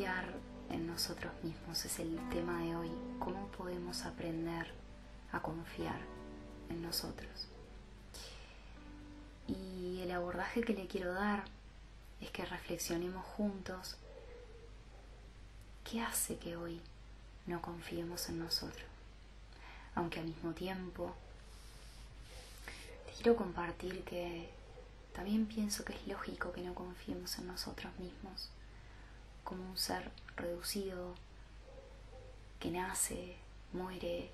confiar en nosotros mismos es el tema de hoy. ¿Cómo podemos aprender a confiar en nosotros? Y el abordaje que le quiero dar es que reflexionemos juntos qué hace que hoy no confiemos en nosotros. Aunque al mismo tiempo te quiero compartir que también pienso que es lógico que no confiemos en nosotros mismos como un ser reducido que nace, muere,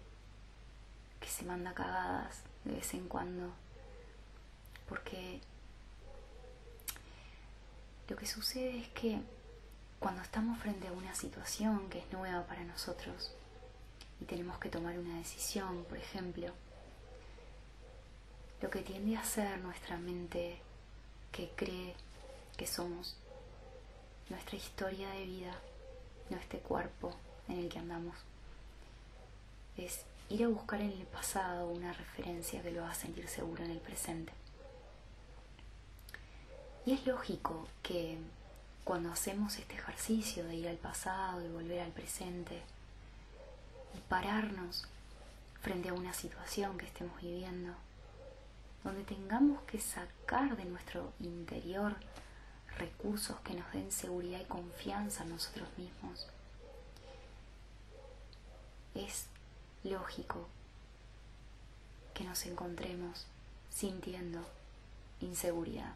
que se manda cagadas de vez en cuando. Porque lo que sucede es que cuando estamos frente a una situación que es nueva para nosotros y tenemos que tomar una decisión, por ejemplo, lo que tiende a hacer nuestra mente que cree que somos nuestra historia de vida, no este cuerpo en el que andamos. Es ir a buscar en el pasado una referencia que lo haga sentir seguro en el presente. Y es lógico que cuando hacemos este ejercicio de ir al pasado y volver al presente y pararnos frente a una situación que estemos viviendo, donde tengamos que sacar de nuestro interior recursos que nos den seguridad y confianza en nosotros mismos. Es lógico que nos encontremos sintiendo inseguridad.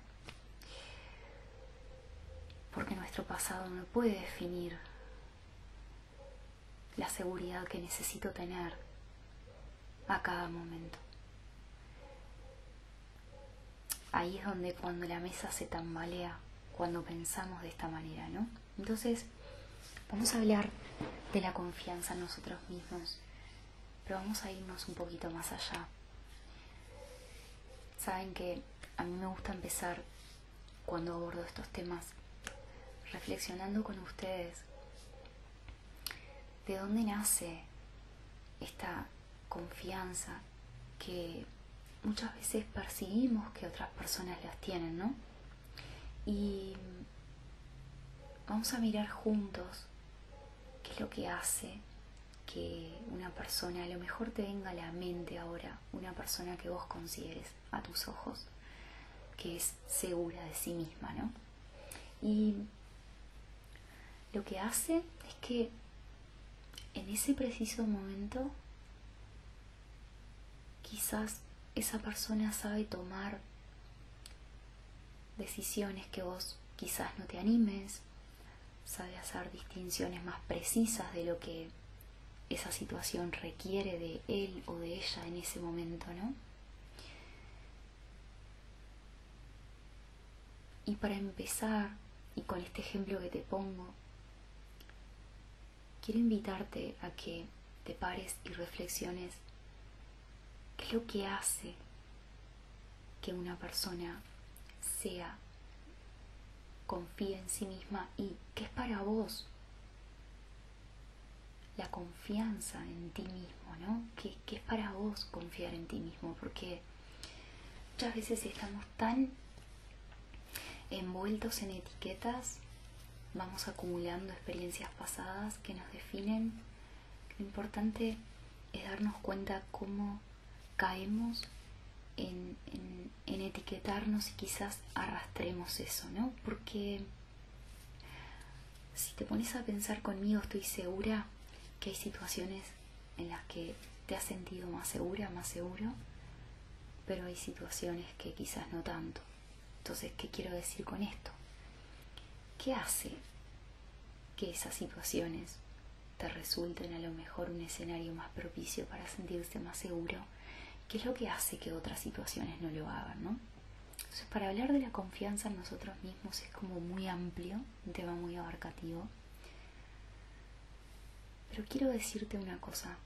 Porque nuestro pasado no puede definir la seguridad que necesito tener a cada momento. Ahí es donde cuando la mesa se tambalea, cuando pensamos de esta manera, ¿no? Entonces, vamos a hablar de la confianza en nosotros mismos, pero vamos a irnos un poquito más allá. Saben que a mí me gusta empezar cuando abordo estos temas reflexionando con ustedes de dónde nace esta confianza que muchas veces percibimos que otras personas las tienen, ¿no? Y vamos a mirar juntos qué es lo que hace que una persona, a lo mejor te venga a la mente ahora, una persona que vos consideres a tus ojos, que es segura de sí misma, ¿no? Y lo que hace es que en ese preciso momento quizás esa persona sabe tomar decisiones que vos quizás no te animes, sabe hacer distinciones más precisas de lo que esa situación requiere de él o de ella en ese momento, ¿no? Y para empezar, y con este ejemplo que te pongo, quiero invitarte a que te pares y reflexiones qué es lo que hace que una persona sea, confía en sí misma y que es para vos la confianza en ti mismo, ¿no? Que, que es para vos confiar en ti mismo, porque muchas veces estamos tan envueltos en etiquetas, vamos acumulando experiencias pasadas que nos definen. Lo importante es darnos cuenta cómo caemos en, etiquetarnos y quizás arrastremos eso, ¿no? Porque si te pones a pensar conmigo, estoy segura que hay situaciones en las que te has sentido más segura, más seguro, pero hay situaciones que quizás no tanto. Entonces, ¿qué quiero decir con esto? ¿Qué hace que esas situaciones te resulten a lo mejor un escenario más propicio para sentirse más seguro? ¿Qué es lo que hace que otras situaciones no lo hagan, no? Entonces, para hablar de la confianza en nosotros mismos es como muy amplio, un tema muy abarcativo. Pero quiero decirte una cosa.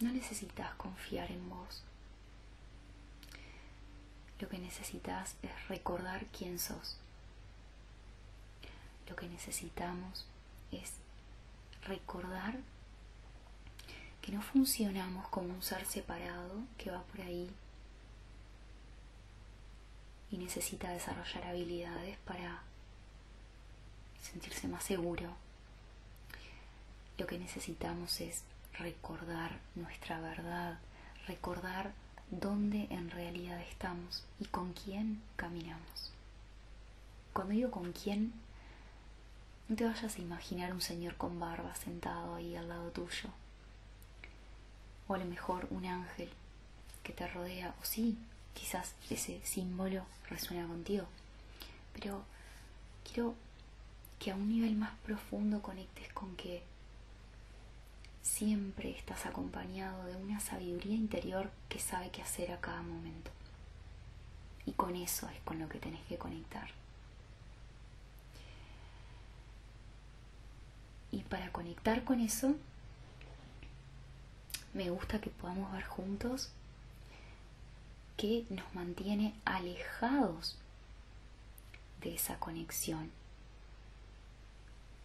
No necesitas confiar en vos. Lo que necesitas es recordar quién sos. Lo que necesitamos es recordar que no funcionamos como un ser separado que va por ahí y necesita desarrollar habilidades para sentirse más seguro, lo que necesitamos es recordar nuestra verdad, recordar dónde en realidad estamos y con quién caminamos. Cuando digo con quién, no te vayas a imaginar un señor con barba sentado ahí al lado tuyo. O a lo mejor un ángel que te rodea. O sí, quizás ese símbolo resuena contigo. Pero quiero que a un nivel más profundo conectes con que siempre estás acompañado de una sabiduría interior que sabe qué hacer a cada momento. Y con eso es con lo que tenés que conectar. Y para conectar con eso, me gusta que podamos ver juntos que nos mantiene alejados de esa conexión,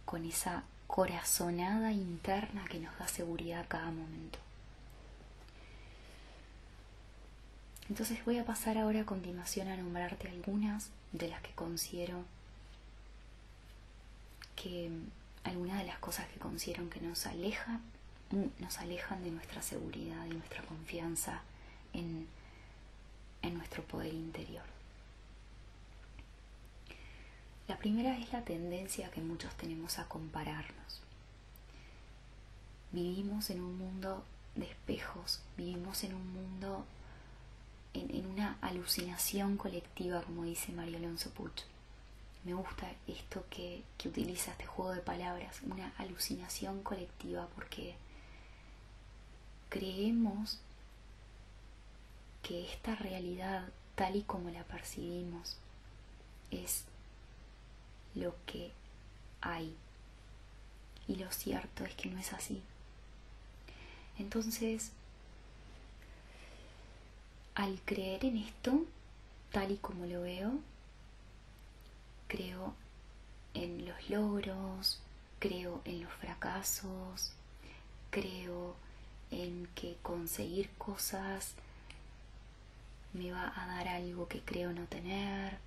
con esa corazonada interna que nos da seguridad a cada momento. Entonces voy a pasar ahora a continuación a nombrarte algunas de las que considero que algunas de las cosas que considero que nos alejan, nos alejan de nuestra seguridad y nuestra confianza en, nuestro poder interior. La primera es la tendencia que muchos tenemos a compararnos. Vivimos en un mundo de espejos, vivimos en un mundo, en, en una alucinación colectiva, como dice Mario Alonso Puch me gusta esto que, utiliza este juego de palabras, una alucinación colectiva, porque creemos que esta realidad, tal y como la percibimos, es lo que hay. Y lo cierto es que no es así. Entonces, al creer en esto, tal y como lo veo, creo en los logros, creo en los fracasos, creo en que conseguir cosas me va a dar algo que creo no tener.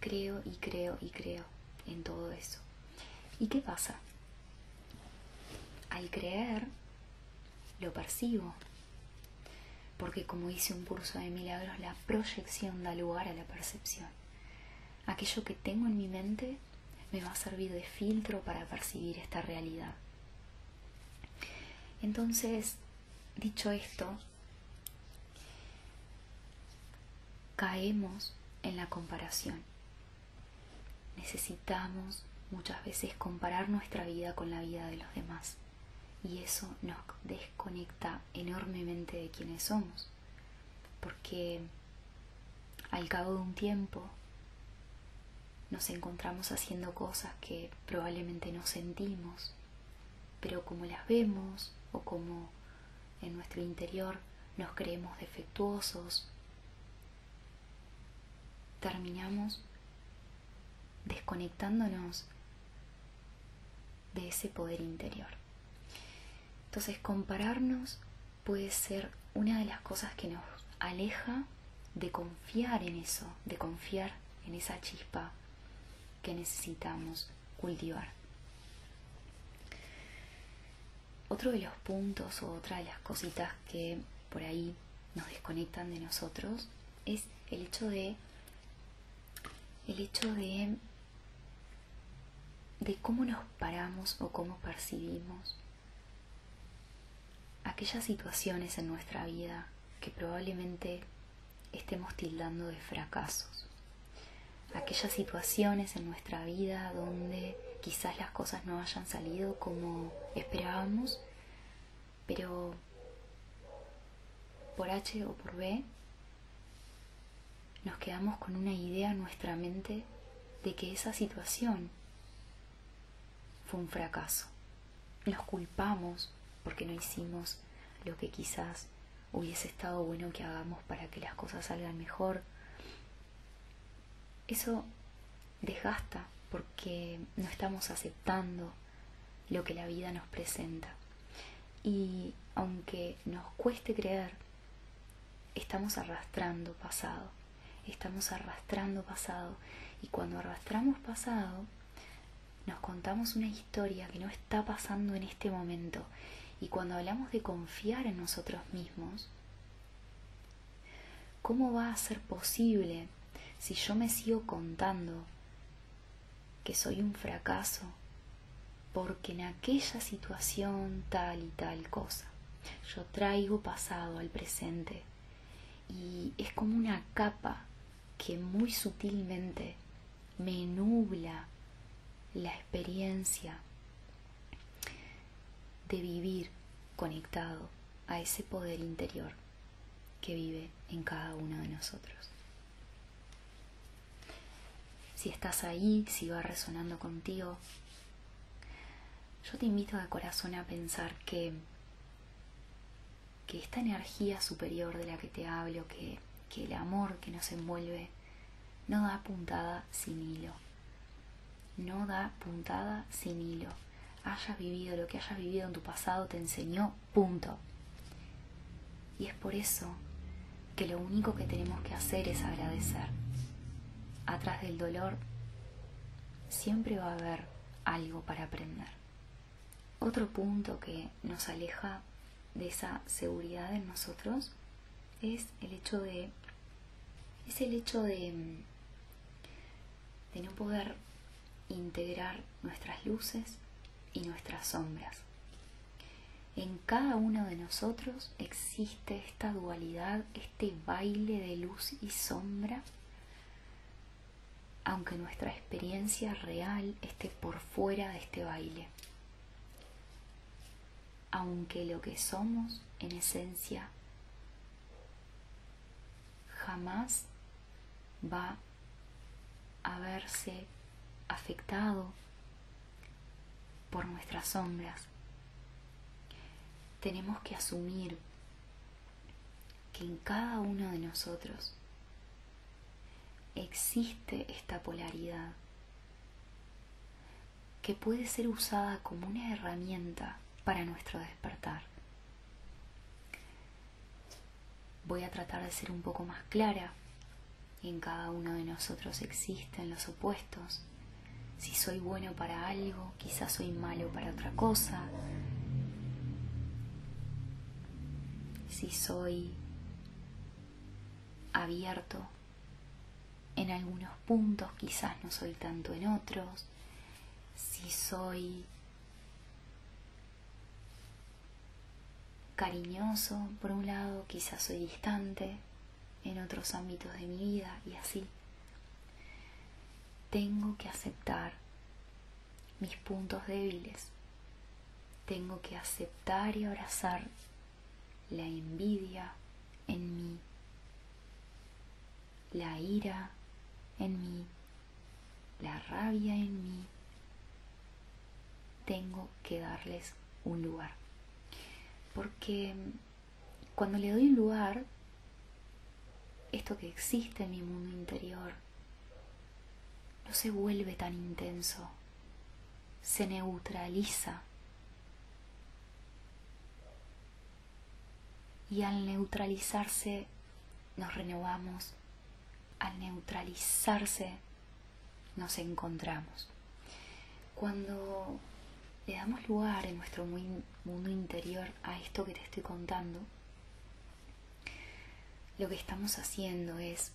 Creo y creo y creo en todo eso. ¿Y qué pasa? Al creer, lo percibo. Porque como dice un curso de milagros, la proyección da lugar a la percepción aquello que tengo en mi mente me va a servir de filtro para percibir esta realidad. Entonces, dicho esto, caemos en la comparación. Necesitamos muchas veces comparar nuestra vida con la vida de los demás y eso nos desconecta enormemente de quienes somos porque al cabo de un tiempo nos encontramos haciendo cosas que probablemente no sentimos, pero como las vemos o como en nuestro interior nos creemos defectuosos, terminamos desconectándonos de ese poder interior. Entonces compararnos puede ser una de las cosas que nos aleja de confiar en eso, de confiar en esa chispa que necesitamos cultivar. Otro de los puntos o otra de las cositas que por ahí nos desconectan de nosotros es el hecho de el hecho de de cómo nos paramos o cómo percibimos aquellas situaciones en nuestra vida que probablemente estemos tildando de fracasos aquellas situaciones en nuestra vida donde quizás las cosas no hayan salido como esperábamos, pero por H o por B nos quedamos con una idea en nuestra mente de que esa situación fue un fracaso. Nos culpamos porque no hicimos lo que quizás hubiese estado bueno que hagamos para que las cosas salgan mejor eso desgasta porque no estamos aceptando lo que la vida nos presenta. Y aunque nos cueste creer, estamos arrastrando pasado, estamos arrastrando pasado. Y cuando arrastramos pasado, nos contamos una historia que no está pasando en este momento. Y cuando hablamos de confiar en nosotros mismos, ¿cómo va a ser posible si yo me sigo contando que soy un fracaso porque en aquella situación tal y tal cosa? Yo traigo pasado al presente y es como una capa que muy sutilmente me nubla la experiencia de vivir conectado a ese poder interior que vive en cada uno de nosotros. Si estás ahí, si va resonando contigo, yo te invito de corazón a pensar que, que esta energía superior de la que te hablo, que, que el amor que nos envuelve, no da puntada sin hilo. No da puntada sin hilo. Hayas vivido lo que hayas vivido en tu pasado te enseñó, punto. Y es por eso que lo único que tenemos que hacer es agradecer. Atrás del dolor siempre va a haber algo para aprender. Otro punto que nos aleja de esa seguridad en nosotros es el hecho de es el hecho de de no poder integrar nuestras luces y nuestras sombras. En cada uno de nosotros existe esta dualidad, este baile de luz y sombra, aunque nuestra experiencia real esté por fuera de este baile. Aunque lo que somos en esencia jamás va a verse afectado por nuestras sombras. Tenemos que asumir que en cada uno de nosotros existe esta polaridad que puede ser usada como una herramienta para nuestro despertar. Voy a tratar de ser un poco más clara. En cada uno de nosotros existen los opuestos. Si soy bueno para algo, quizás soy malo para otra cosa. Si soy abierto en algunos puntos, quizás no soy tanto en otros. Si soy cariñoso por un lado, quizás soy distante en otros ámbitos de mi vida y así. Tengo que aceptar mis puntos débiles. Tengo que aceptar y abrazar la envidia en mí, la ira en mí, la rabia en mí. Tengo que darles un lugar. Porque cuando le doy un lugar, esto que existe en mi mundo interior no se vuelve tan intenso, se neutraliza. Y al neutralizarse nos renovamos, al neutralizarse nos encontramos. Cuando le damos lugar en nuestro mundo interior a esto que te estoy contando, lo que estamos haciendo es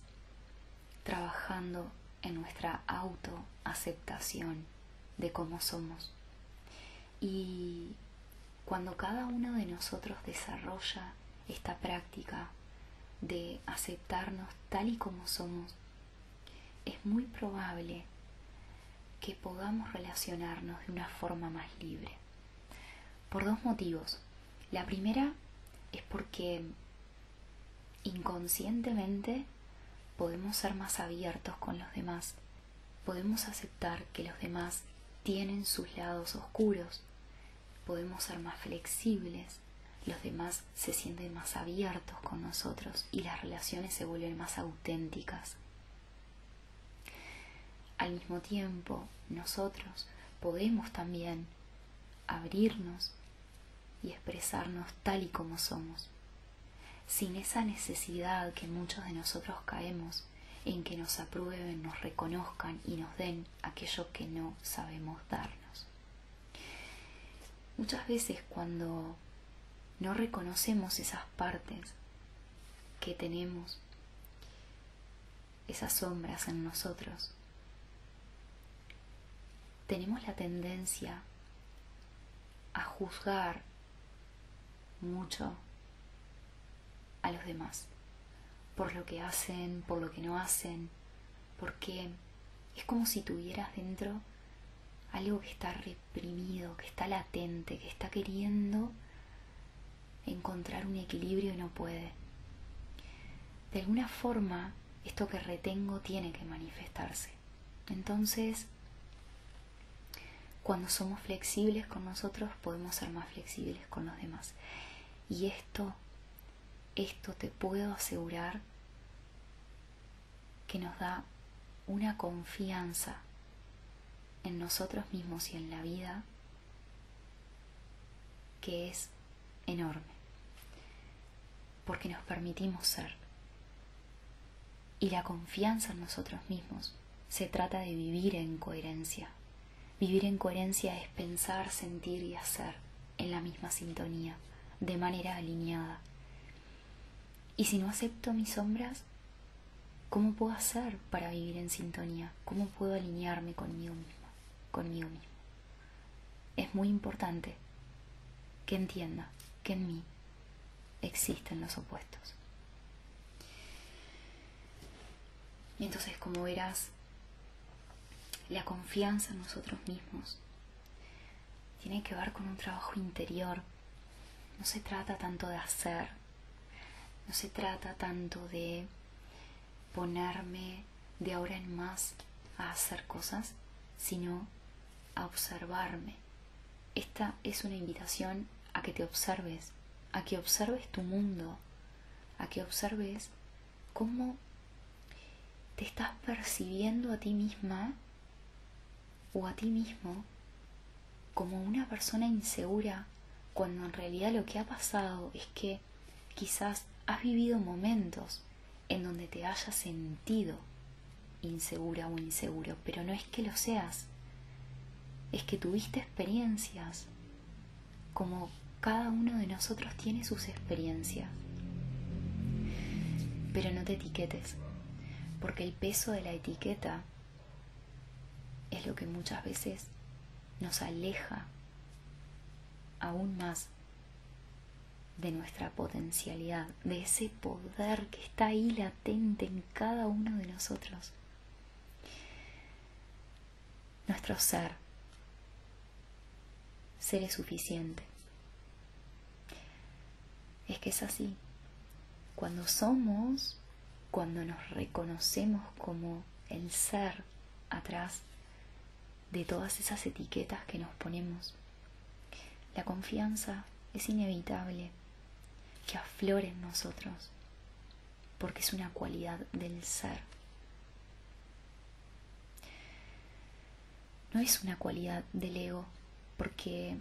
trabajando en nuestra autoaceptación de cómo somos. Y cuando cada uno de nosotros desarrolla esta práctica de aceptarnos tal y como somos, es muy probable que podamos relacionarnos de una forma más libre. Por dos motivos. La primera es porque inconscientemente podemos ser más abiertos con los demás, podemos aceptar que los demás tienen sus lados oscuros, podemos ser más flexibles, los demás se sienten más abiertos con nosotros y las relaciones se vuelven más auténticas. Al mismo tiempo, nosotros podemos también abrirnos y expresarnos tal y como somos sin esa necesidad que muchos de nosotros caemos en que nos aprueben, nos reconozcan y nos den aquello que no sabemos darnos. Muchas veces cuando no reconocemos esas partes que tenemos, esas sombras en nosotros, tenemos la tendencia a juzgar mucho a los demás por lo que hacen, por lo que no hacen, porque es como si tuvieras dentro algo que está reprimido, que está latente, que está queriendo encontrar un equilibrio y no puede. De alguna forma, esto que retengo tiene que manifestarse. Entonces, cuando somos flexibles con nosotros, podemos ser más flexibles con los demás. Y esto esto te puedo asegurar que nos da una confianza en nosotros mismos y en la vida que es enorme, porque nos permitimos ser. Y la confianza en nosotros mismos se trata de vivir en coherencia. Vivir en coherencia es pensar, sentir y hacer en la misma sintonía, de manera alineada. Y si no acepto mis sombras, ¿cómo puedo hacer para vivir en sintonía? ¿Cómo puedo alinearme conmigo misma, conmigo mismo? Es muy importante que entienda que en mí existen los opuestos. Y entonces, como verás, la confianza en nosotros mismos tiene que ver con un trabajo interior. No se trata tanto de hacer, no se trata tanto de ponerme de ahora en más a hacer cosas, sino a observarme. Esta es una invitación a que te observes, a que observes tu mundo, a que observes cómo te estás percibiendo a ti misma o a ti mismo como una persona insegura, cuando en realidad lo que ha pasado es que quizás has vivido momentos en donde te hayas sentido insegura o inseguro, pero no es que lo seas, es que tuviste experiencias, como cada uno de nosotros tiene sus experiencias. Pero no te etiquetes, porque el peso de la etiqueta es lo que muchas veces nos aleja aún más de nuestra potencialidad, de ese poder que está ahí latente en cada uno de nosotros. Nuestro ser, ser es suficiente. Es así. Cuando somos, cuando nos reconocemos como el ser atrás de todas esas etiquetas que nos ponemos, la confianza es inevitable que aflore en nosotros, porque es una cualidad del ser. No es una cualidad del ego, porque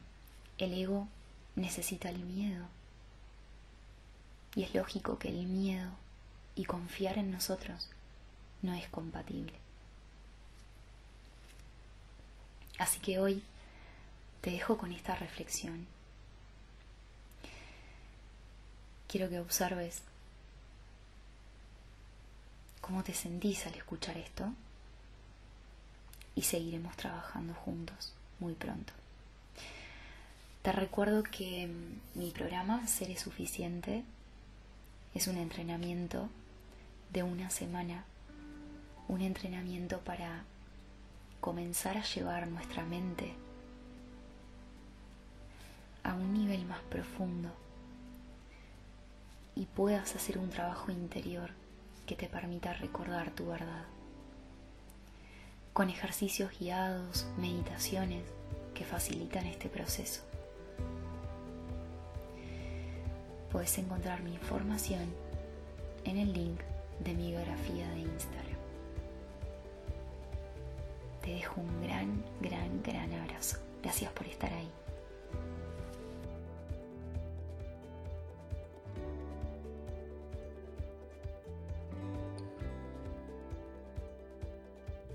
el ego necesita el miedo. Y es lógico que el miedo y confiar en nosotros no es compatible. Así que hoy te dejo con esta reflexión. quiero que observes cómo te sentís al escuchar esto y seguiremos trabajando juntos muy pronto. Te recuerdo que mi programa Ser Suficiente es un entrenamiento de una semana, un entrenamiento para comenzar a llevar nuestra mente a un nivel más profundo y puedas hacer un trabajo interior que te permita recordar tu verdad. Con ejercicios guiados, meditaciones que facilitan este proceso. Puedes encontrar mi información en el link de mi biografía de Instagram. Te dejo un gran, gran, gran abrazo. Gracias